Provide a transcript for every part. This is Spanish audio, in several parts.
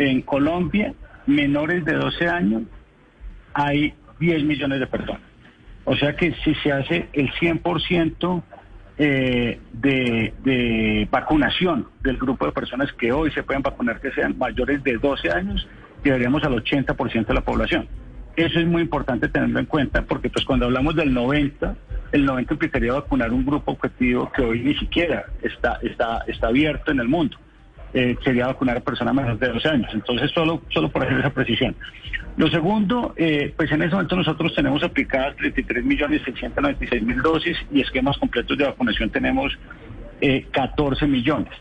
En Colombia, menores de 12 años, hay 10 millones de personas. O sea que si se hace el 100% eh, de, vacunación del grupo de personas que hoy se pueden vacunar, que sean mayores de 12 años, llegaríamos al 80% de la población. Eso es muy importante tenerlo en cuenta porque pues cuando hablamos del 90, el 90 implicaría vacunar un grupo objetivo que hoy ni siquiera está, está, está abierto en el mundo. Eh, sería vacunar a personas menores de 12 años. Entonces, solo, solo por hacer esa precisión. Lo segundo, eh, pues en este momento nosotros tenemos aplicadas 33 millones 696 mil dosis y esquemas completos de vacunación tenemos eh, 14 millones.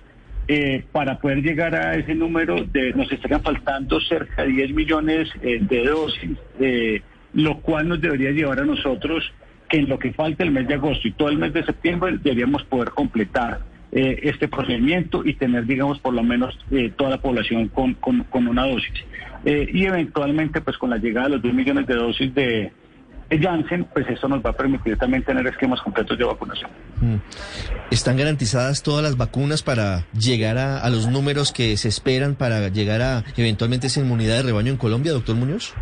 Eh, para poder llegar a ese número nos estarían faltando cerca de 10 millones eh, de dosis, lo cual nos debería llevar a nosotros que en lo que falta el mes de agosto y todo el mes de septiembre deberíamos poder completar eh, este procedimiento y tener, digamos, por lo menos eh, toda la población con, con, con una dosis. Eh, y eventualmente, pues con la llegada de los 2 millones de dosis de, de Janssen, pues eso nos va a permitir también tener esquemas completos de vacunación. ¿Están garantizadas todas las vacunas para llegar a, a los números que se esperan para llegar a eventualmente esa inmunidad de rebaño en Colombia, doctor Muñoz?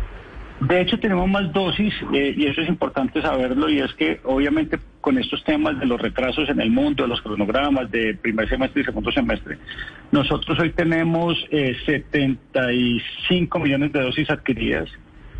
De hecho, tenemos más dosis eh, y eso es importante saberlo y es que obviamente con estos temas de los retrasos en el mundo, de los cronogramas de primer semestre y segundo semestre, nosotros hoy tenemos eh, 75 millones de dosis adquiridas.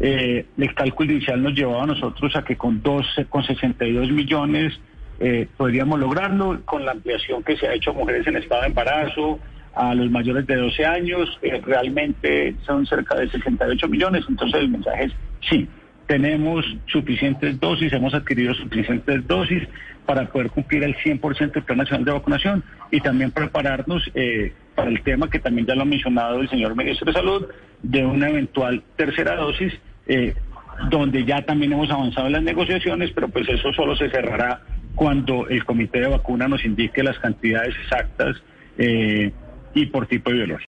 Eh, el cálculo inicial nos llevaba a nosotros a que con, 12, con 62 millones eh, podríamos lograrlo con la ampliación que se ha hecho a mujeres en estado de embarazo, a los mayores de 12 años, eh, realmente son cerca de 68 millones, entonces el mensaje es sí, tenemos suficientes dosis, hemos adquirido suficientes dosis para poder cumplir el 100% del Plan Nacional de Vacunación y también prepararnos eh, para el tema que también ya lo ha mencionado el señor Ministro de Salud, de una eventual tercera dosis, eh, donde ya también hemos avanzado en las negociaciones, pero pues eso solo se cerrará cuando el comité de vacuna nos indique las cantidades exactas eh, y por tipo de biología.